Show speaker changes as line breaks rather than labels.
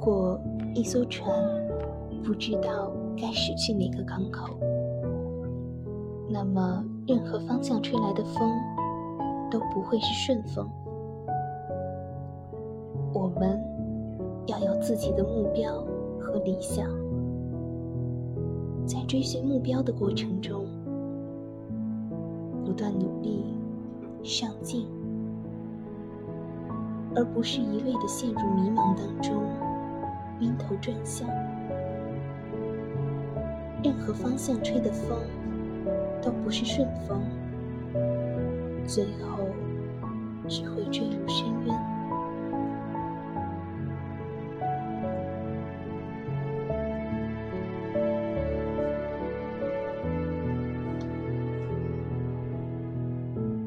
如果一艘船不知道该驶去哪个港口，那么任何方向吹来的风都不会是顺风。我们要有自己的目标和理想，在追寻目标的过程中，不断努力上进，而不是一味的陷入迷茫当中，转向。任何方向吹的风都不是顺风，最后只会坠入深渊。